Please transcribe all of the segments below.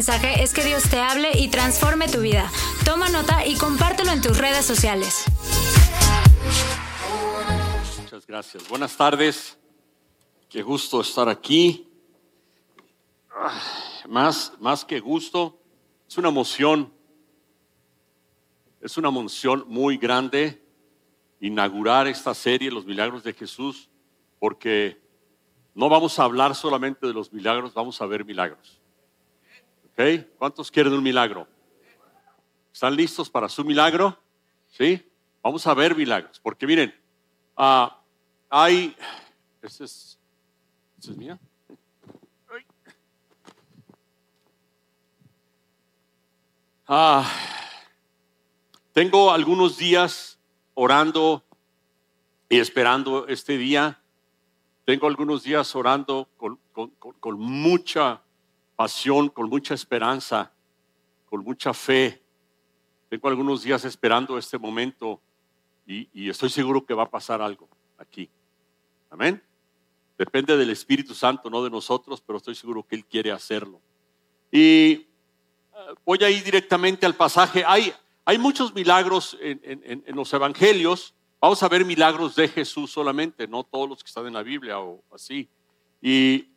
mensaje es que Dios te hable y transforme tu vida. Toma nota y compártelo en tus redes sociales. Muchas gracias. Buenas tardes. Qué gusto estar aquí. Ah, Más, más que gusto, es una emoción. Es una emoción muy grande inaugurar esta serie, Los Milagros de Jesús, porque no vamos a hablar solamente de los milagros, vamos a ver milagros. ¿Ok? ¿Cuántos quieren un milagro? ¿Están listos para su milagro? ¿Sí? Vamos a ver milagros, porque miren, ah, hay... ¿Esta es, esta es mía? Ah, tengo algunos días orando y esperando este día. Tengo algunos días orando con, con- con- con mucha pasión, con mucha esperanza, con mucha fe. Tengo algunos días esperando este momento y, estoy seguro que va a pasar algo aquí. Amén. Depende del Espíritu Santo, no de nosotros, pero estoy seguro que Él quiere hacerlo. Y eh, voy a ir directamente al pasaje. Hay, hay muchos milagros en los evangelios. Vamos a ver milagros de Jesús solamente, no todos los que están en la Biblia o así. Y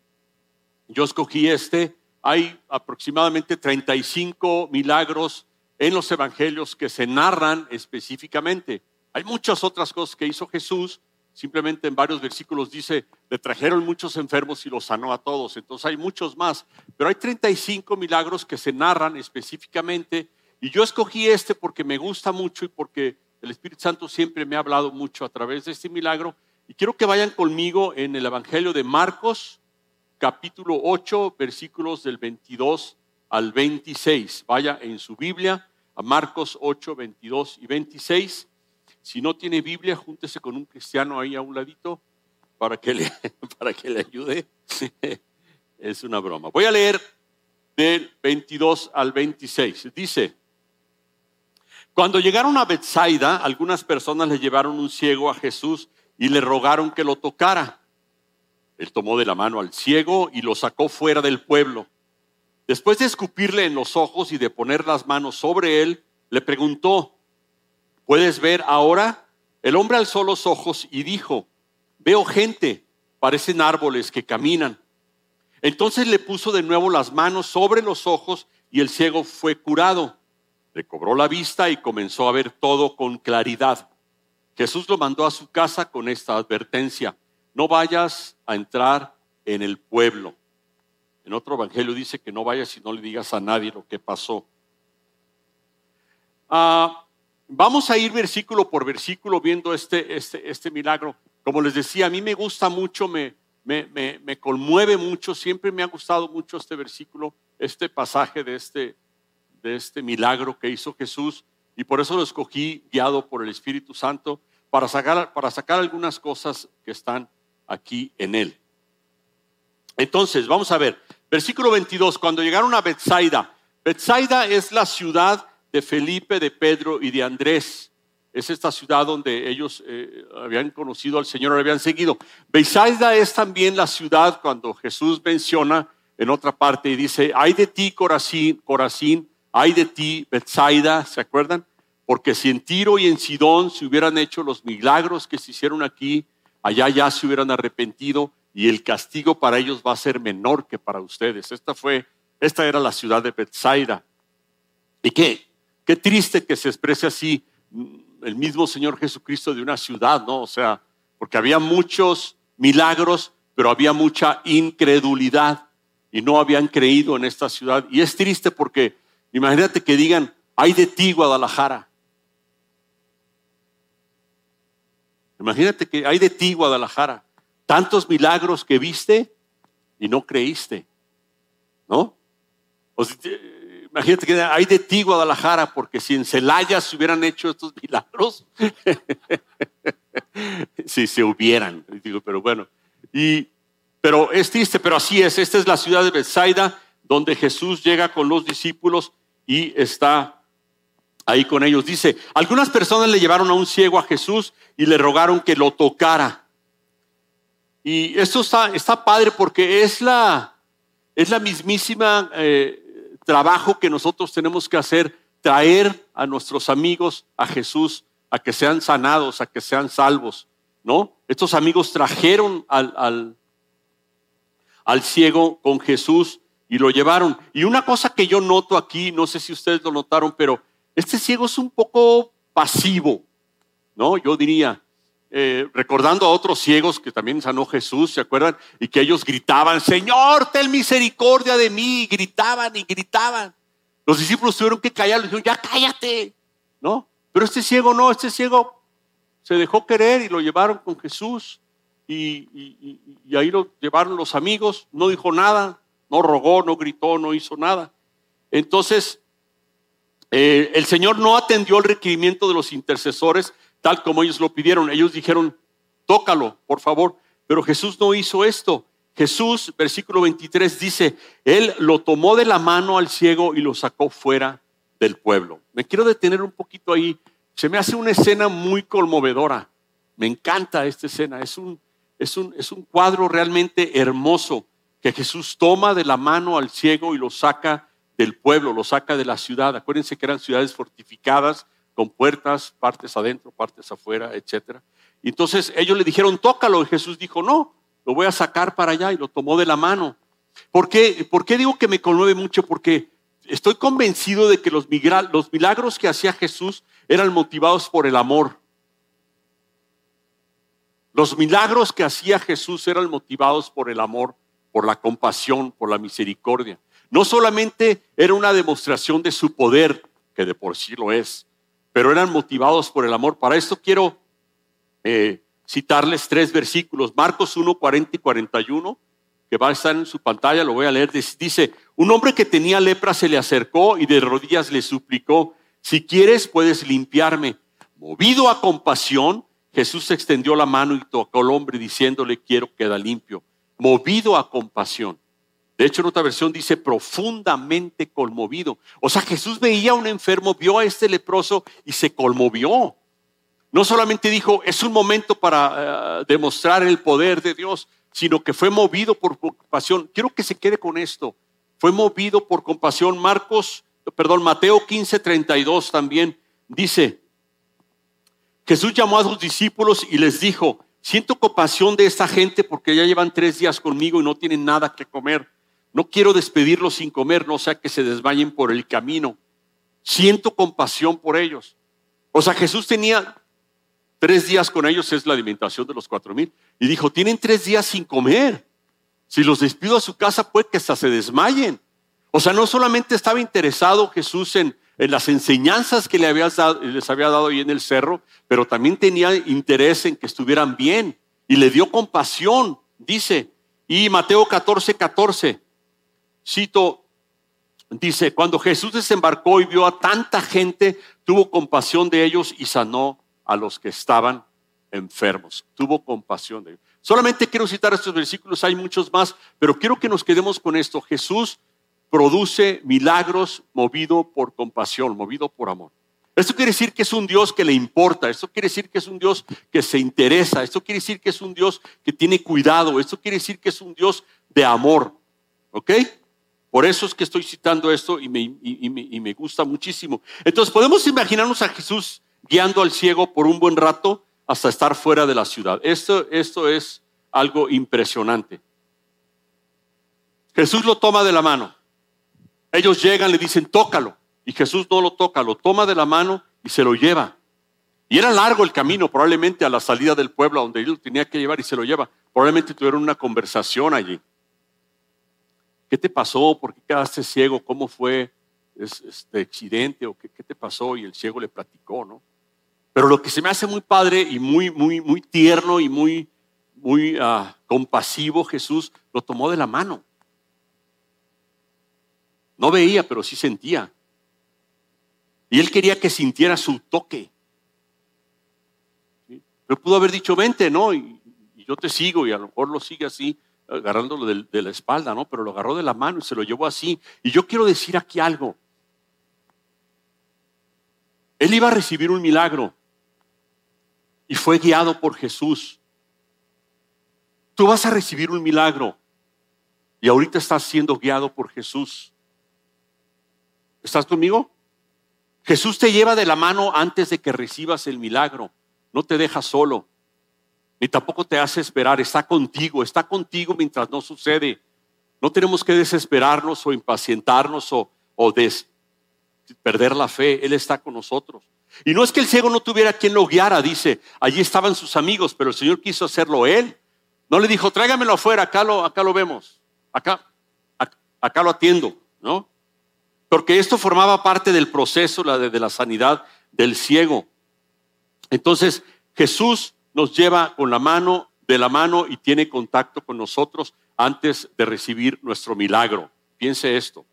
yo escogí este. Hay aproximadamente 35 milagros en los evangelios que se narran específicamente. Hay muchas otras cosas que hizo Jesús. Simplemente en varios versículos dice, le trajeron muchos enfermos y los sanó a todos. Entonces hay muchos más. Pero hay 35 milagros que se narran específicamente. Y yo escogí este porque me gusta mucho y porque el Espíritu Santo siempre me ha hablado mucho a través de este milagro. Y quiero que vayan conmigo en el Evangelio de Marcos, capítulo 8, versículos del 22 al 26. Vaya en su Biblia a Marcos 8, 22 y 26. Si no tiene Biblia, júntese con un cristiano ahí a un ladito para que le, para que le ayude. Es una broma. Voy a leer del 22 al 26. Dice, cuando llegaron a Bethsaida, algunas personas le llevaron un ciego a Jesús y le rogaron que lo tocara. Él tomó de la mano al ciego y lo sacó fuera del pueblo. Después de escupirle en los ojos y de poner las manos sobre él, le preguntó, ¿puedes ver ahora? El hombre alzó los ojos y dijo, veo gente, parecen árboles que caminan. Entonces le puso de nuevo las manos sobre los ojos y el ciego fue curado. Recobró la vista y comenzó a ver todo con claridad. Jesús lo mandó a su casa con esta advertencia, no vayas a entrar en el pueblo. En otro evangelio dice que no vayas y no le digas a nadie lo que pasó. Ah, vamos a ir versículo por versículo viendo este, este, este milagro. Como les decía, a mí me gusta mucho, me, me, me, me conmueve mucho, siempre me ha gustado mucho este versículo, este pasaje de este, de este milagro que hizo Jesús y por eso lo escogí guiado por el Espíritu Santo para sacar, para sacar algunas cosas que están aquí en él. Entonces, vamos a ver, versículo 22, cuando llegaron a Bethsaida, Bethsaida es la ciudad de Felipe, de Pedro y de Andrés. Es esta ciudad donde ellos eh, habían conocido al Señor, lo habían seguido. Bethsaida es también la ciudad cuando Jesús menciona en otra parte y dice, ay de ti Corazín, Corazín, ay de ti Bethsaida, ¿se acuerdan? Porque si en Tiro y en Sidón se hubieran hecho los milagros que se hicieron aquí, allá ya se hubieran arrepentido y el castigo para ellos va a ser menor que para ustedes. Esta fue, esta era la ciudad de Bethsaida. Y qué, qué triste que se exprese así mm, el mismo Señor Jesucristo de una ciudad, ¿no? O sea, porque había muchos milagros, pero había mucha incredulidad y no habían creído en esta ciudad. Y es triste porque imagínate que digan, hay de ti Guadalajara. Imagínate que hay de ti Guadalajara. Tantos milagros que viste y no creíste. ¿No? Imagínate que hay de ti Guadalajara, porque si en Celaya se hubieran hecho estos milagros, si se hubieran, digo, pero bueno. Y, pero es triste, pero así es. Esta es la ciudad de Bethsaida, donde Jesús llega con los discípulos y está ahí con ellos. Dice, algunas personas le llevaron a un ciego a Jesús y le rogaron que lo tocara. Y esto está, padre porque es la, es la mismísima eh, trabajo que nosotros tenemos que hacer, traer a nuestros amigos a Jesús, a que sean sanados, a que sean salvos, ¿no? Estos amigos trajeron al, al ciego con Jesús y lo llevaron. Y una cosa que yo noto aquí, no sé si ustedes lo notaron, pero este ciego es un poco pasivo, ¿no? Yo diría, eh, recordando a otros ciegos que también sanó Jesús, ¿se acuerdan? Y que ellos gritaban, Señor, ten misericordia de mí, y gritaban y gritaban. Los discípulos tuvieron que callar, le dijeron, ya cállate, ¿no? Pero este ciego no, este ciego se dejó querer y lo llevaron con Jesús y, y ahí lo llevaron los amigos, no dijo nada, no rogó, no gritó, no hizo nada. Entonces, eh, el Señor no atendió el requerimiento de los intercesores tal como ellos lo pidieron. Ellos dijeron, tócalo, por favor. Pero Jesús no hizo esto. Jesús, versículo 23, dice, Él lo tomó de la mano al ciego y lo sacó fuera del pueblo. Me quiero detener un poquito ahí. Se me hace una escena muy conmovedora. Me encanta esta escena. Es un, es un, es un cuadro realmente hermoso que Jesús toma de la mano al ciego y lo saca del pueblo, lo saca de la ciudad. Acuérdense que eran ciudades fortificadas con puertas, partes adentro, partes afuera, etc. Entonces ellos le dijeron, tócalo. Y Jesús dijo, no, lo voy a sacar para allá y lo tomó de la mano. ¿Por qué, ¿Por qué digo que me conmueve mucho? Porque estoy convencido de que los milagros que hacía Jesús eran motivados por el amor. Los milagros que hacía Jesús eran motivados por el amor por la compasión, por la misericordia. No solamente era una demostración de su poder, que de por sí lo es, pero eran motivados por el amor. Para esto quiero eh, citarles tres versículos. Marcos 1, 40 y 41, que va a estar en su pantalla, lo voy a leer. Dice, un hombre que tenía lepra se le acercó y de rodillas le suplicó, si quieres puedes limpiarme. Movido a compasión, Jesús extendió la mano y tocó al hombre diciéndole, quiero queda limpio movido a compasión. De hecho, en otra versión dice profundamente conmovido. O sea, Jesús veía a un enfermo, vio a este leproso y se conmovió. No solamente dijo, es un momento para eh, demostrar el poder de Dios, sino que fue movido por compasión. Quiero que se quede con esto. Fue movido por compasión. Marcos, perdón, Mateo 15, 32 también dice, Jesús llamó a sus discípulos y les dijo, Siento compasión de esta gente porque ya llevan tres días conmigo y no tienen nada que comer. No quiero despedirlos sin comer, no sea que se desmayen por el camino. Siento compasión por ellos. O sea, Jesús tenía tres días con ellos, es la alimentación de los cuatro mil. Y dijo, tienen tres días sin comer. Si los despido a su casa, puede que hasta se desmayen. O sea, no solamente estaba interesado Jesús en, las enseñanzas que le dado, les había dado ahí en el cerro, pero también tenía interés en que estuvieran bien y le dio compasión, dice. Y Mateo 14, 14, cito, dice, cuando Jesús desembarcó y vio a tanta gente, tuvo compasión de ellos y sanó a los que estaban enfermos. Tuvo compasión de ellos. Solamente quiero citar estos versículos, hay muchos más, pero quiero que nos quedemos con esto. Jesús produce milagros movido por compasión, movido por amor. Esto quiere decir que es un Dios que le importa, esto quiere decir que es un Dios que se interesa, esto quiere decir que es un Dios que tiene cuidado, esto quiere decir que es un Dios de amor. ¿Ok? Por eso es que estoy citando esto y me, gusta muchísimo. Entonces podemos imaginarnos a Jesús guiando al ciego por un buen rato hasta estar fuera de la ciudad. Esto, es algo impresionante. Jesús lo toma de la mano. Ellos llegan, le dicen, tócalo. Y Jesús no lo toca, lo toma de la mano y se lo lleva. Y era largo el camino, probablemente a la salida del pueblo donde él lo tenía que llevar y se lo lleva. Probablemente tuvieron una conversación allí. ¿Qué te pasó? ¿Por qué quedaste ciego? ¿Cómo fue este accidente? ¿O qué, te pasó? Y el ciego le platicó, ¿no? Pero lo que se me hace muy padre y muy, muy, muy tierno y muy, muy ah, compasivo, Jesús lo tomó de la mano. No veía, pero sí sentía. Y él quería que sintiera su toque. Pero pudo haber dicho, vente, ¿no? Y, yo te sigo y a lo mejor lo sigue así, agarrándolo de, de la espalda, ¿no? Pero lo agarró de la mano y se lo llevó así. Y yo quiero decir aquí algo. Él iba a recibir un milagro y fue guiado por Jesús. Tú vas a recibir un milagro y ahorita estás siendo guiado por Jesús. ¿Estás conmigo? Jesús te lleva de la mano antes de que recibas el milagro. No te deja solo, ni tampoco te hace esperar. Está contigo, está contigo mientras no sucede. No tenemos que desesperarnos o impacientarnos o, o perder la fe. Él está con nosotros. Y no es que el ciego no tuviera quien lo guiara, dice, allí estaban sus amigos, pero el Señor quiso hacerlo él. No le dijo, tráigamelo afuera, acá lo, acá lo vemos, acá, acá lo atiendo, ¿no? Porque esto formaba parte del proceso de, de la sanidad del ciego. Entonces, Jesús nos lleva con la mano de la mano y tiene contacto con nosotros antes de recibir nuestro milagro. Piense esto.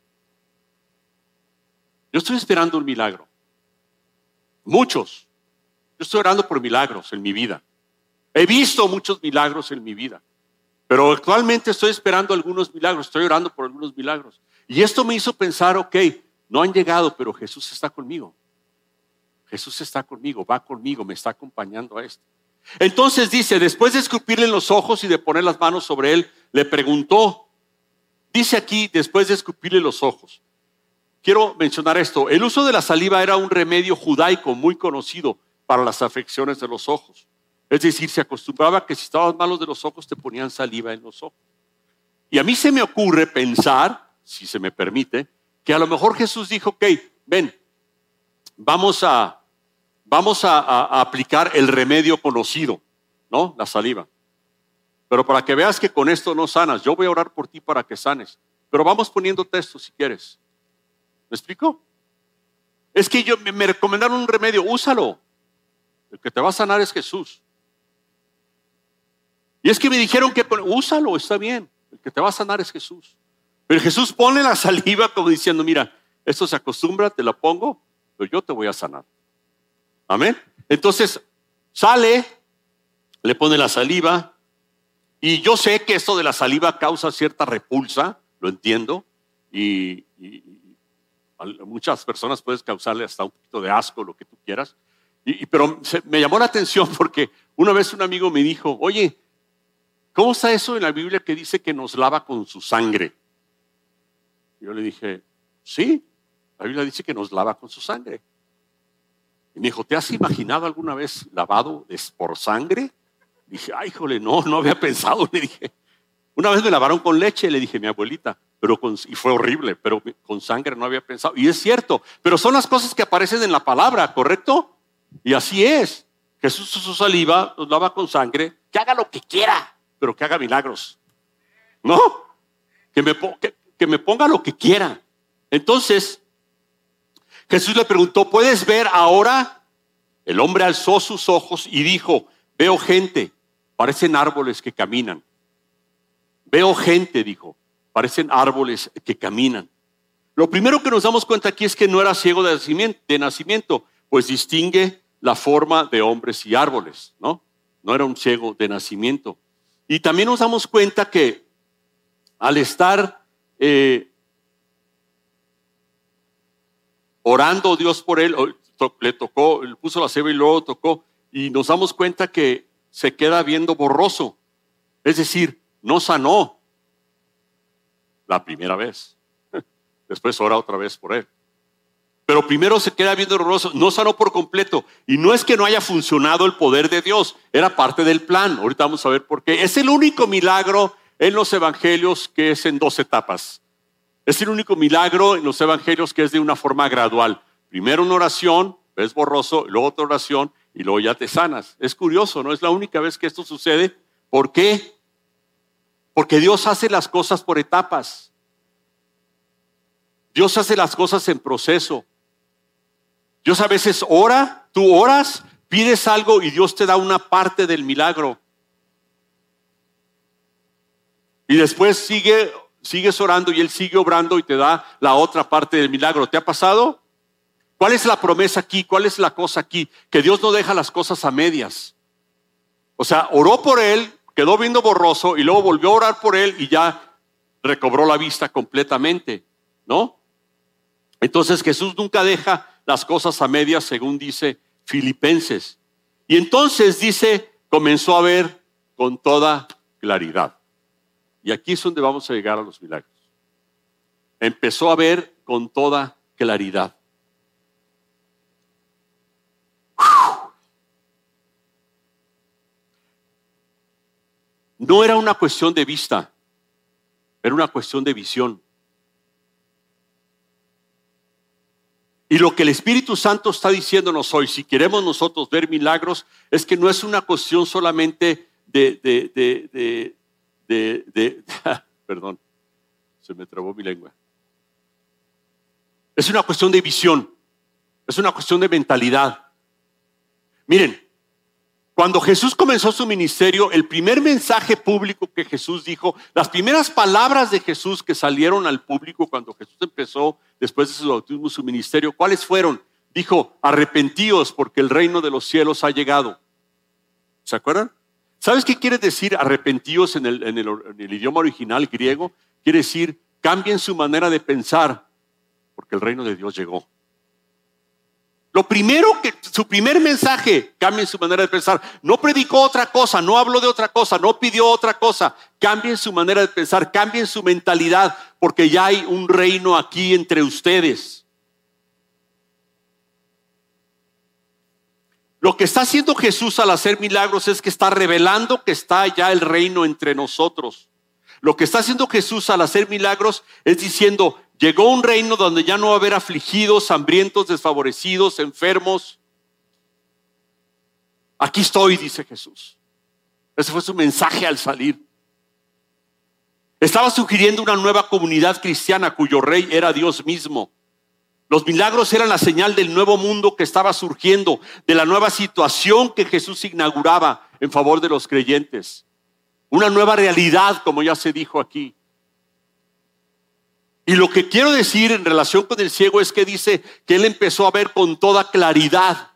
Yo estoy esperando un milagro. Muchos. Yo estoy orando por milagros en mi vida. He visto muchos milagros en mi vida. Pero actualmente estoy esperando algunos milagros, estoy orando por algunos milagros. Y esto me hizo pensar, ok, no han llegado, pero Jesús está conmigo. Jesús está conmigo, va conmigo, me está acompañando a esto. Entonces dice, después de escupirle en los ojos y de poner las manos sobre él, le preguntó, dice aquí, después de escupirle los ojos, quiero mencionar esto, el uso de la saliva era un remedio judaico muy conocido para las afecciones de los ojos. Es decir, se acostumbraba que si estabas malos de los ojos te ponían saliva en los ojos. Y a mí se me ocurre pensar, si se me permite, que a lo mejor Jesús dijo, ok, ven, vamos a, vamos a, aplicar el remedio conocido, ¿no? La saliva. Pero para que veas que con esto no sanas, yo voy a orar por ti para que sanes. Pero vamos poniendo texto si quieres. ¿Me explico? Es que yo me recomendaron un remedio, úsalo. El que te va a sanar es Jesús. Y es que me dijeron que úsalo, está bien. El que te va a sanar es Jesús. Pero Jesús pone la saliva como diciendo, mira, esto se acostumbra, te la pongo, pero yo te voy a sanar. Amén. Entonces sale, le pone la saliva, y yo sé que esto de la saliva causa cierta repulsa, lo entiendo, y, a muchas personas puedes causarle hasta un poquito de asco, lo que tú quieras. Y, pero me llamó la atención porque una vez un amigo me dijo, oye, ¿Cómo está eso en la Biblia que dice que nos lava con su sangre? Yo le dije, sí, la Biblia dice que nos lava con su sangre. Me dijo, ¿te has imaginado alguna vez lavado por sangre? Dije, ay, híjole, no, no había pensado. Le dije, una vez me lavaron con leche, le dije, mi abuelita, pero y fue horrible, pero con sangre no había pensado. Y es cierto, pero son las cosas que aparecen en la palabra, ¿correcto? Y así es. Jesús su saliva, nos lava con sangre, que haga lo que quiera pero que haga milagros. ¿No? Que me, que, me ponga lo que quiera. Entonces, Jesús le preguntó, ¿puedes ver ahora? El hombre alzó sus ojos y dijo, veo gente, parecen árboles que caminan. Veo gente, dijo, parecen árboles que caminan. Lo primero que nos damos cuenta aquí es que no era ciego de nacimiento, pues distingue la forma de hombres y árboles, ¿no? No era un ciego de nacimiento. Y también nos damos cuenta que al estar eh, orando Dios por él, le tocó, le puso la ceba y luego tocó, y nos damos cuenta que se queda viendo borroso. Es decir, no sanó la primera vez. Después ora otra vez por él. Pero primero se queda viendo horroroso, no sanó por completo. Y no es que no haya funcionado el poder de Dios, era parte del plan. Ahorita vamos a ver por qué. Es el único milagro en los evangelios que es en dos etapas. Es el único milagro en los evangelios que es de una forma gradual. Primero una oración, ves borroso, luego otra oración y luego ya te sanas. Es curioso, ¿no? Es la única vez que esto sucede. ¿Por qué? Porque Dios hace las cosas por etapas. Dios hace las cosas en proceso. Dios a veces ora, tú oras, pides algo y Dios te da una parte del milagro. Y después sigue, sigues orando y Él sigue obrando y te da la otra parte del milagro. ¿Te ha pasado? ¿Cuál es la promesa aquí? ¿Cuál es la cosa aquí? Que Dios no deja las cosas a medias. O sea, oró por Él, quedó viendo borroso y luego volvió a orar por Él y ya recobró la vista completamente, ¿no? Entonces Jesús nunca deja las cosas a medias, según dice Filipenses. Y entonces dice, comenzó a ver con toda claridad. Y aquí es donde vamos a llegar a los milagros. Empezó a ver con toda claridad. No era una cuestión de vista, era una cuestión de visión. Y lo que el Espíritu Santo está diciéndonos hoy, si queremos nosotros ver milagros, es que no es una cuestión solamente de, de, de, de, de perdón, se me trabó mi lengua. Es una cuestión de visión, es una cuestión de mentalidad. Miren, cuando Jesús comenzó su ministerio, el primer mensaje público que Jesús dijo, las primeras palabras de Jesús que salieron al público cuando Jesús empezó después de su bautismo su ministerio, ¿cuáles fueron? Dijo, arrepentíos porque el reino de los cielos ha llegado. ¿Se acuerdan? ¿Sabes qué quiere decir arrepentíos en el, en el idioma original griego? Quiere decir, cambien su manera de pensar porque el reino de Dios llegó. Lo primero que, su primer mensaje, cambien su manera de pensar. No predicó otra cosa, no habló de otra cosa, no pidió otra cosa. Cambien su manera de pensar, cambien su mentalidad, porque ya hay un reino aquí entre ustedes. Lo que está haciendo Jesús al hacer milagros es que está revelando que está ya el reino entre nosotros. Lo que está haciendo Jesús al hacer milagros es diciendo, Llegó un reino donde ya no va a haber afligidos, hambrientos, desfavorecidos, enfermos. Aquí estoy, dice Jesús. Ese fue su mensaje al salir. Estaba sugiriendo una nueva comunidad cristiana cuyo rey era Dios mismo. Los milagros eran la señal del nuevo mundo que estaba surgiendo, de la nueva situación que Jesús inauguraba en favor de los creyentes. Una nueva realidad, como ya se dijo aquí. Y lo que quiero decir en relación con el ciego es que dice que él empezó a ver con toda claridad.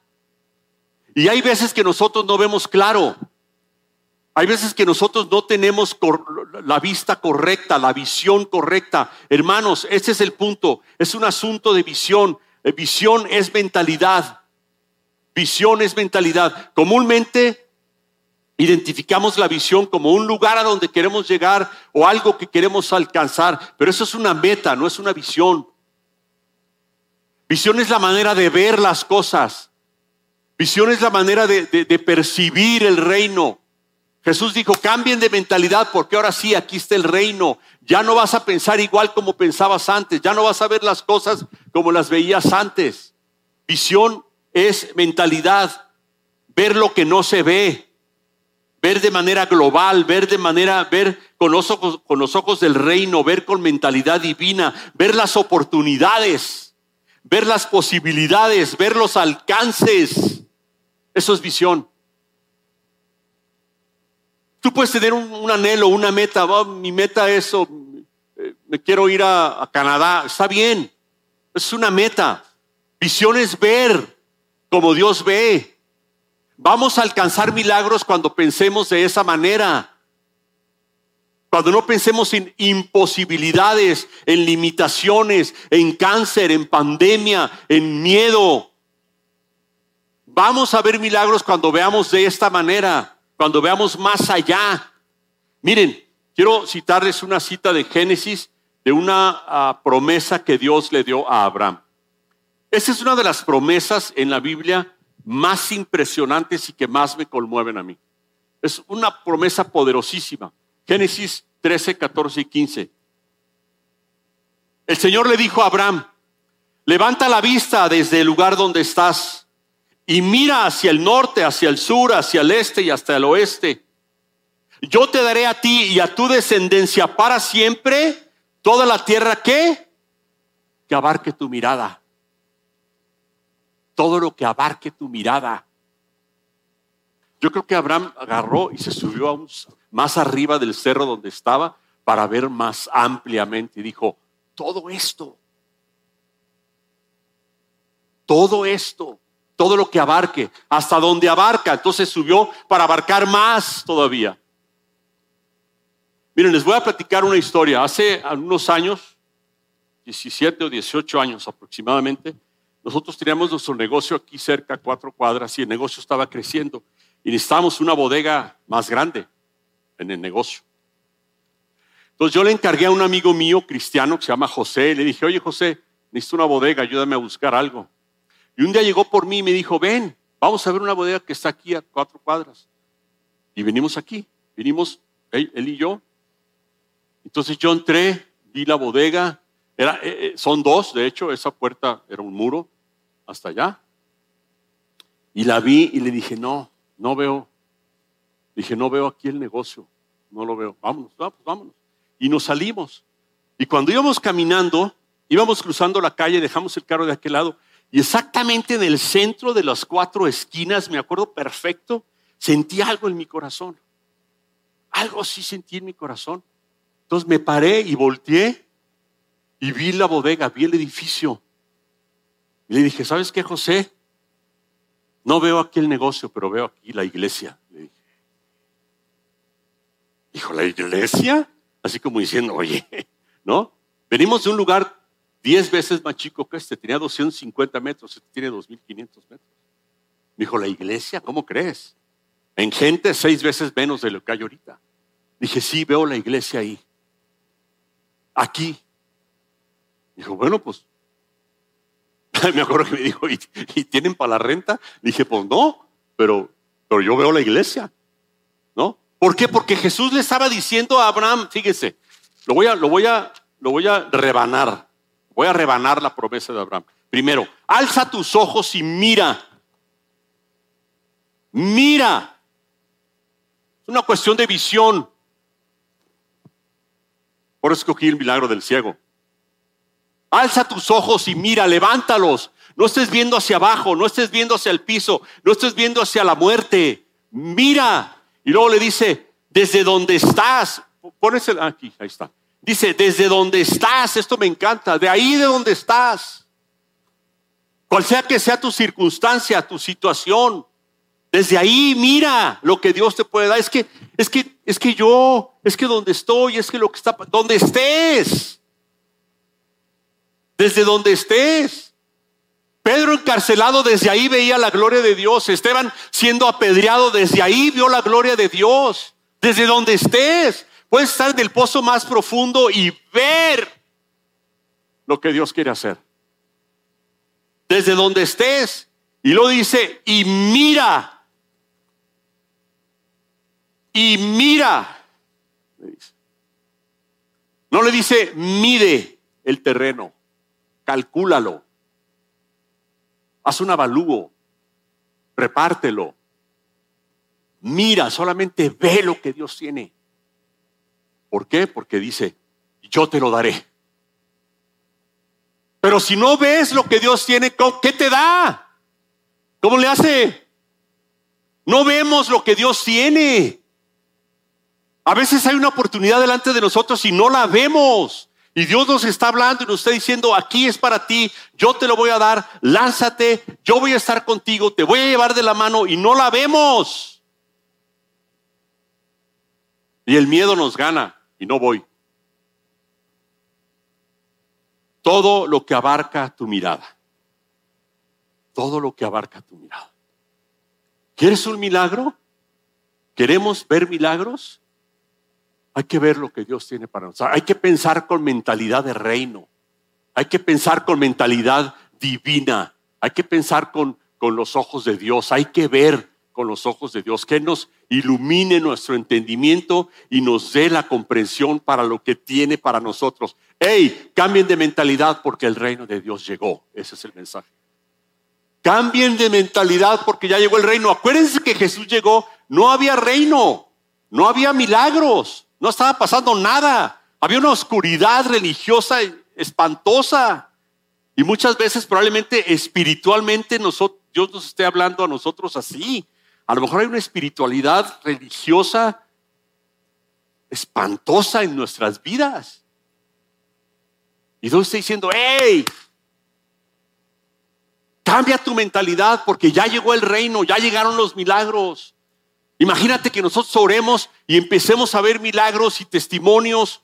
Y hay veces que nosotros no vemos claro. Hay veces que nosotros no tenemos la vista correcta, la visión correcta. Hermanos, ese es el punto. Es un asunto de visión. Eh, visión es mentalidad. Visión es mentalidad. Comúnmente Identificamos la visión como un lugar a donde queremos llegar o algo que queremos alcanzar, pero eso es una meta, no es una visión. Visión es la manera de ver las cosas. Visión es la manera de, percibir el reino. Jesús dijo, cambien de mentalidad porque ahora sí, aquí está el reino. Ya no vas a pensar igual como pensabas antes, ya no vas a ver las cosas como las veías antes. Visión es mentalidad, ver lo que no se ve ver de manera global, ver de manera, ver con los ojos, con los ojos del reino, ver con mentalidad divina, ver las oportunidades, ver las posibilidades, ver los alcances. Eso es visión. Tú puedes tener un, anhelo, una meta. mi meta es, oh, eh, me quiero ir a, a Canadá. Está bien. Es una meta. Visión es ver como Dios ve. Vamos a alcanzar milagros cuando pensemos de esa manera. Cuando no pensemos en imposibilidades, en limitaciones, en cáncer, en pandemia, en miedo. Vamos a ver milagros cuando veamos de esta manera, cuando veamos más allá. Miren, quiero citarles una cita de Génesis de una ah, promesa que Dios le dio a Abraham. Esa es una de las promesas en la Biblia más impresionantes y que más me conmueven a mí. Es una promesa poderosísima. Génesis 13, 14 y 15. El Señor le dijo a Abraham, levanta la vista desde el lugar donde estás y mira hacia el norte, hacia el sur, hacia el este y hasta el oeste. Yo te daré a ti y a tu descendencia para siempre toda la tierra que, que abarque tu mirada todo lo que abarque tu mirada. Yo creo que Abraham agarró y se subió más arriba del cerro donde estaba para ver más ampliamente y dijo, todo esto, todo esto, todo lo que abarque, hasta donde abarca. Entonces subió para abarcar más todavía. Miren, les voy a platicar una historia. Hace unos años, 17 o 18 años aproximadamente, nosotros teníamos nuestro negocio aquí cerca, cuatro cuadras, y el negocio estaba creciendo. Y necesitábamos una bodega más grande en el negocio. Entonces yo le encargué a un amigo mío cristiano que se llama José, le dije, oye José, necesito una bodega, ayúdame a buscar algo. Y un día llegó por mí y me dijo, ven, vamos a ver una bodega que está aquí a cuatro cuadras. Y venimos aquí, vinimos él, y yo. Entonces yo entré, vi la bodega, era, eh, eh, son dos, de hecho, esa puerta era un muro hasta allá. Y la vi y le dije, no, no veo, dije, no veo aquí el negocio, no lo veo, vámonos, vamos, vámonos. Y nos salimos. Y cuando íbamos caminando, íbamos cruzando la calle, dejamos el carro de aquel lado, y exactamente en el centro de las cuatro esquinas, me acuerdo perfecto, sentí algo en mi corazón. Algo sí sentí en mi corazón. Entonces me paré y volteé y vi la bodega, vi el edificio. Y le dije, ¿sabes qué, José? No veo aquí el negocio, pero veo aquí la iglesia. Le dije, Dijo, ¿la iglesia? Así como diciendo, oye, ¿no? Venimos de un lugar diez veces más chico que este, tenía 250 metros, este tiene 2500 metros. Me dijo, ¿la iglesia? ¿Cómo crees? En gente seis veces menos de lo que hay ahorita. Dije, sí, veo la iglesia ahí. Aquí. Dijo, bueno, pues. me acuerdo que me dijo, ¿y, tienen para la renta? Dije, pues no, pero, pero yo veo la iglesia. ¿No? ¿Por qué? Porque Jesús le estaba diciendo a Abraham, fíjese, lo voy a, lo voy a, lo voy a rebanar. Voy a rebanar la promesa de Abraham. Primero, alza tus ojos y mira. Mira. Es una cuestión de visión. Por eso escogí el milagro del ciego. Alza tus ojos y mira, levántalos. No estés viendo hacia abajo, no estés viendo hacia el piso, no estés viendo hacia la muerte. Mira. Y luego le dice, desde donde estás, pones el, aquí, ahí está. Dice, desde donde estás, esto me encanta, de ahí de donde estás. Cual sea que sea tu circunstancia, tu situación, desde ahí mira lo que Dios te puede dar. Es que, es que, es que yo, es que donde estoy, es que lo que está, donde estés. Desde donde estés. Pedro encarcelado desde ahí veía la gloria de Dios. Esteban siendo apedreado desde ahí vio la gloria de Dios. Desde donde estés. Puedes estar en el pozo más profundo y ver lo que Dios quiere hacer. Desde donde estés. Y lo dice, y mira. Y mira. No le dice, mide el terreno, calcúlalo, haz un avalúo, repártelo. Mira, solamente ve lo que Dios tiene. ¿Por qué? Porque dice, yo te lo daré. Pero si no ves lo que Dios tiene, ¿qué te da? ¿Cómo le hace? No vemos lo que Dios tiene. A veces hay una oportunidad delante de nosotros y no la vemos. Y Dios nos está hablando y nos está diciendo, aquí es para ti, yo te lo voy a dar, lánzate, yo voy a estar contigo, te voy a llevar de la mano y no la vemos. Y el miedo nos gana no voy. Todo lo que abarca tu mirada. Todo lo que abarca tu mirada. ¿Quieres un milagro? ¿Queremos ver milagros? Hay que ver lo que Dios tiene para nosotros. Hay que pensar con mentalidad de reino. Hay que pensar con mentalidad divina. Hay que pensar con, con los ojos de Dios. Hay que ver con los ojos de Dios, que nos ilumine nuestro entendimiento y nos dé la comprensión para lo que tiene para nosotros. Hey, cambien de mentalidad porque el reino de Dios llegó. Ese es el mensaje. Cambien de mentalidad porque ya llegó el reino. Acuérdense que Jesús llegó, no había reino, no había milagros, no estaba pasando nada. Había una oscuridad religiosa espantosa. Y muchas veces probablemente espiritualmente nosotros, Dios nos esté hablando a nosotros así. A lo mejor hay una espiritualidad religiosa espantosa en nuestras vidas. Y Dios está diciendo, hey, cambia tu mentalidad porque ya llegó el reino, ya llegaron los milagros. Imagínate que nosotros oremos y empecemos a ver milagros y testimonios.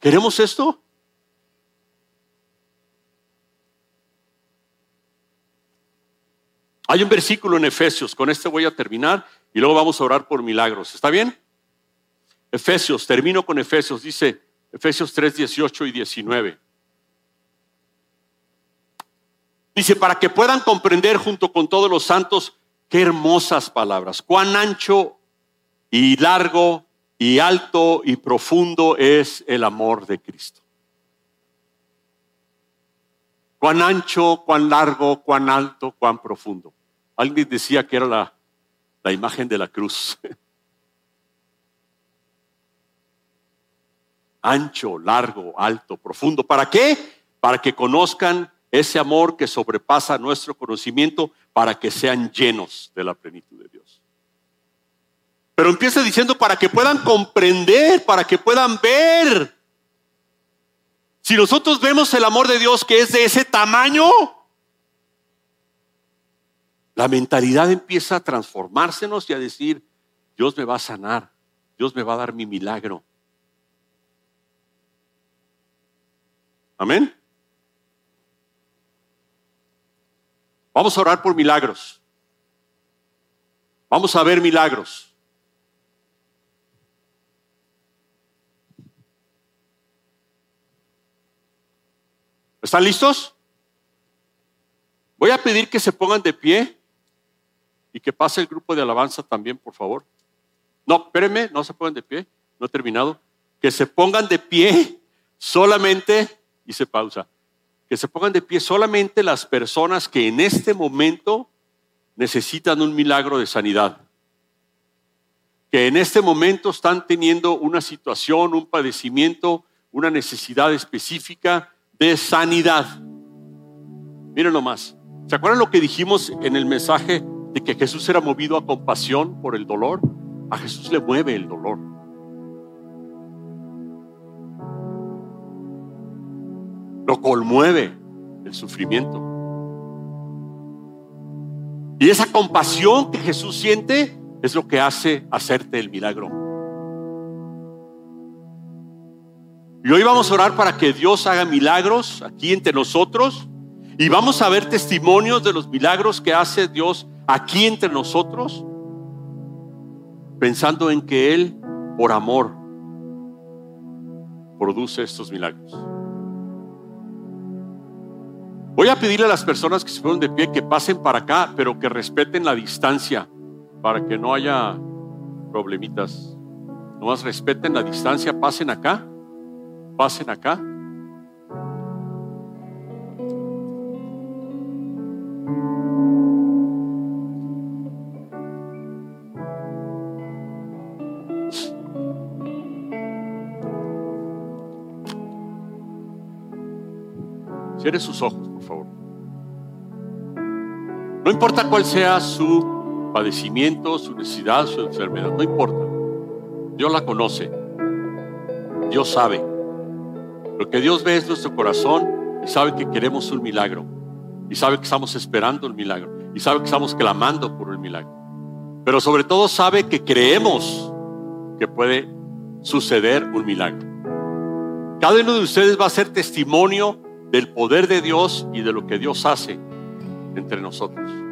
¿Queremos esto? Hay un versículo en Efesios, con este voy a terminar y luego vamos a orar por milagros. ¿Está bien? Efesios, termino con Efesios, dice Efesios 3, 18 y 19. Dice, para que puedan comprender junto con todos los santos, qué hermosas palabras, cuán ancho y largo y alto y profundo es el amor de Cristo. Cuán ancho, cuán largo, cuán alto, cuán profundo. Alguien decía que era la, la imagen de la cruz. ancho, largo, alto, profundo. ¿Para qué? Para que conozcan ese amor que sobrepasa nuestro conocimiento, para que sean llenos de la plenitud de Dios. Pero empieza diciendo para que puedan comprender, para que puedan ver. Si nosotros vemos el amor de Dios que es de ese tamaño, la mentalidad empieza a transformársenos y a decir, Dios me va a sanar, Dios me va a dar mi milagro. Amén. Vamos a orar por milagros. Vamos a ver milagros. ¿Están listos? Voy a pedir que se pongan de pie y que pase el grupo de alabanza también, por favor. No, espérenme, no se pongan de pie, no he terminado. Que se pongan de pie solamente, y se pausa, que se pongan de pie solamente las personas que en este momento necesitan un milagro de sanidad. Que en este momento están teniendo una situación, un padecimiento, una necesidad específica de sanidad. Miren nomás. ¿Se acuerdan lo que dijimos en el mensaje de que Jesús era movido a compasión por el dolor? A Jesús le mueve el dolor. Lo conmueve el sufrimiento. Y esa compasión que Jesús siente es lo que hace hacerte el milagro. Y hoy vamos a orar para que Dios haga milagros aquí entre nosotros. Y vamos a ver testimonios de los milagros que hace Dios aquí entre nosotros. Pensando en que Él, por amor, produce estos milagros. Voy a pedirle a las personas que se ponen de pie que pasen para acá, pero que respeten la distancia para que no haya problemitas. Nomás respeten la distancia, pasen acá pasen acá. Cierre sus ojos, por favor. No importa cuál sea su padecimiento, su necesidad, su enfermedad, no importa. Dios la conoce. Dios sabe. Lo que Dios ve es nuestro corazón y sabe que queremos un milagro. Y sabe que estamos esperando el milagro. Y sabe que estamos clamando por el milagro. Pero sobre todo sabe que creemos que puede suceder un milagro. Cada uno de ustedes va a ser testimonio del poder de Dios y de lo que Dios hace entre nosotros.